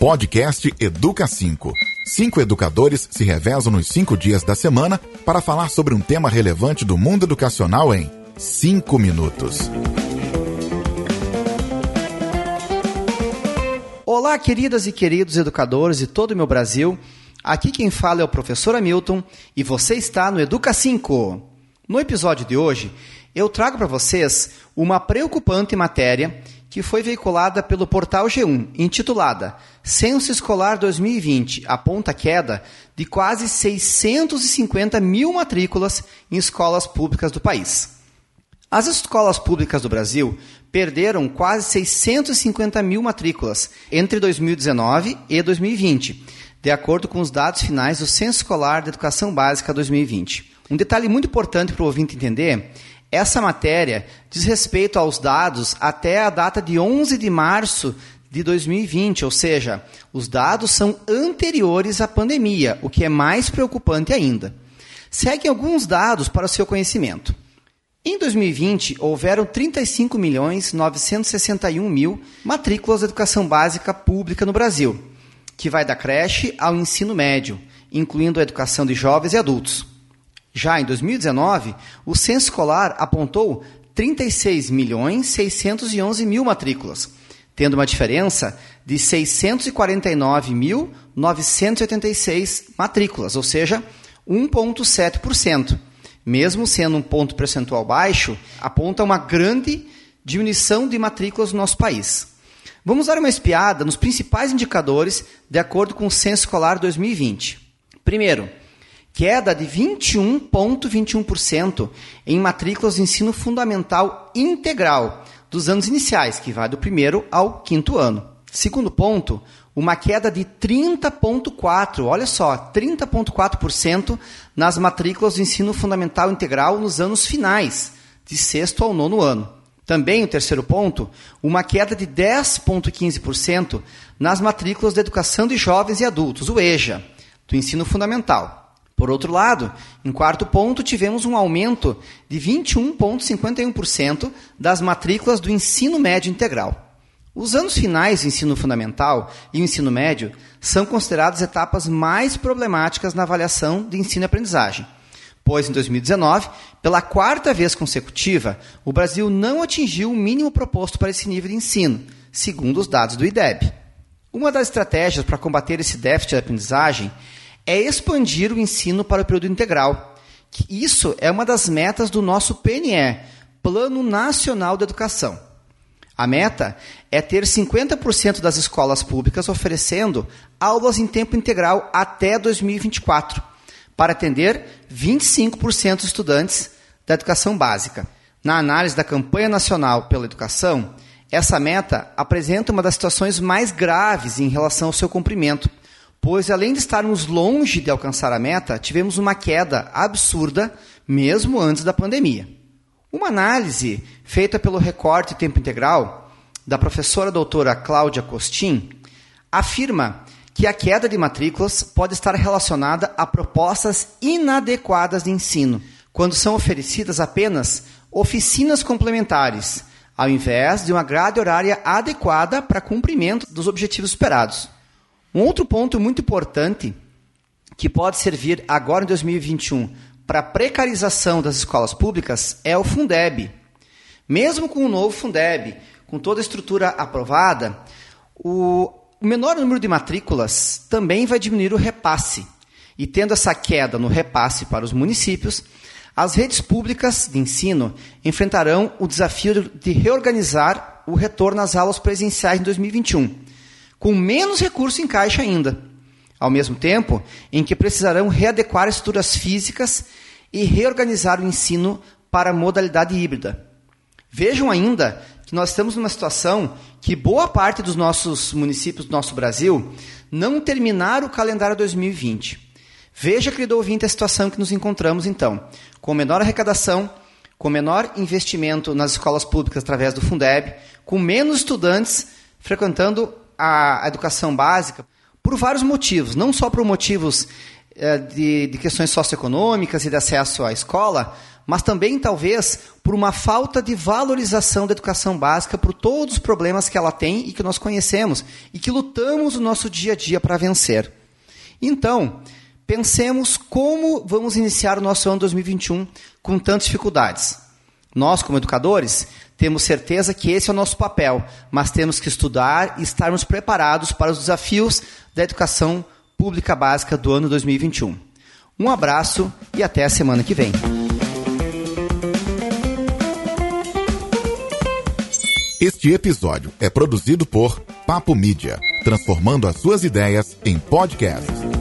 Podcast Educa 5. Cinco educadores se revezam nos cinco dias da semana para falar sobre um tema relevante do mundo educacional em cinco minutos. Olá, queridas e queridos educadores de todo o meu Brasil. Aqui quem fala é o professor Hamilton e você está no Educa 5. No episódio de hoje, eu trago para vocês uma preocupante matéria que foi veiculada pelo portal G1, intitulada Censo Escolar 2020 aponta queda de quase 650 mil matrículas em escolas públicas do país. As escolas públicas do Brasil perderam quase 650 mil matrículas entre 2019 e 2020, de acordo com os dados finais do Censo Escolar de Educação Básica 2020. Um detalhe muito importante para o ouvinte entender essa matéria diz respeito aos dados até a data de 11 de março de 2020, ou seja, os dados são anteriores à pandemia, o que é mais preocupante ainda. Seguem alguns dados para o seu conhecimento. Em 2020, houveram 35 milhões 961 mil matrículas de educação básica pública no Brasil, que vai da creche ao ensino médio, incluindo a educação de jovens e adultos. Já em 2019, o censo escolar apontou 36 milhões 611 mil matrículas, tendo uma diferença de 649.986 matrículas, ou seja, 1,7%. Mesmo sendo um ponto percentual baixo, aponta uma grande diminuição de matrículas no nosso país. Vamos dar uma espiada nos principais indicadores de acordo com o Censo Escolar 2020. Primeiro, queda de 21,21% em matrículas de ensino fundamental integral dos anos iniciais, que vai do primeiro ao quinto ano. Segundo ponto, uma queda de 30,4%, olha só, 30,4% nas matrículas do ensino fundamental integral nos anos finais, de sexto ao nono ano. Também, o terceiro ponto, uma queda de 10,15% nas matrículas da educação de jovens e adultos, o EJA, do ensino fundamental. Por outro lado, em quarto ponto, tivemos um aumento de 21,51% das matrículas do ensino médio integral. Os anos finais do ensino fundamental e o ensino médio são considerados etapas mais problemáticas na avaliação de ensino e aprendizagem, pois em 2019, pela quarta vez consecutiva, o Brasil não atingiu o mínimo proposto para esse nível de ensino, segundo os dados do IDEB. Uma das estratégias para combater esse déficit de aprendizagem é expandir o ensino para o período integral. Isso é uma das metas do nosso PNE, Plano Nacional de Educação. A meta é ter 50% das escolas públicas oferecendo aulas em tempo integral até 2024, para atender 25% dos estudantes da educação básica. Na análise da campanha nacional pela educação, essa meta apresenta uma das situações mais graves em relação ao seu cumprimento, pois além de estarmos longe de alcançar a meta, tivemos uma queda absurda mesmo antes da pandemia. Uma análise feita pelo recorte tempo integral da professora doutora Cláudia Costin afirma que a queda de matrículas pode estar relacionada a propostas inadequadas de ensino, quando são oferecidas apenas oficinas complementares, ao invés de uma grade horária adequada para cumprimento dos objetivos esperados. Um outro ponto muito importante que pode servir agora em 2021 para a precarização das escolas públicas é o Fundeb. Mesmo com o novo Fundeb, com toda a estrutura aprovada, o menor número de matrículas também vai diminuir o repasse. E tendo essa queda no repasse para os municípios, as redes públicas de ensino enfrentarão o desafio de reorganizar o retorno às aulas presenciais em 2021 com menos recursos em caixa ainda, ao mesmo tempo em que precisarão readequar estruturas físicas e reorganizar o ensino para a modalidade híbrida. Vejam ainda que nós estamos numa situação que boa parte dos nossos municípios do nosso Brasil não terminaram o calendário 2020. Veja, querido ouvinte, a situação que nos encontramos então, com menor arrecadação, com menor investimento nas escolas públicas através do Fundeb, com menos estudantes frequentando a, educação básica por vários motivos, não só por motivos é, de, de, questões socioeconômicas e de acesso à escola, mas também talvez por uma falta de valorização da educação básica por todos os problemas que ela tem e que nós conhecemos e que lutamos no nosso dia a dia para vencer. Então, pensemos como vamos iniciar o nosso ano 2021 com tantas dificuldades. Nós, como educadores, temos certeza que esse é o nosso papel, mas temos que estudar e estarmos preparados para os desafios da educação pública básica do ano 2021. Um abraço e até a semana que vem. Este episódio é produzido por Papo Mídia, transformando as suas ideias em podcasts.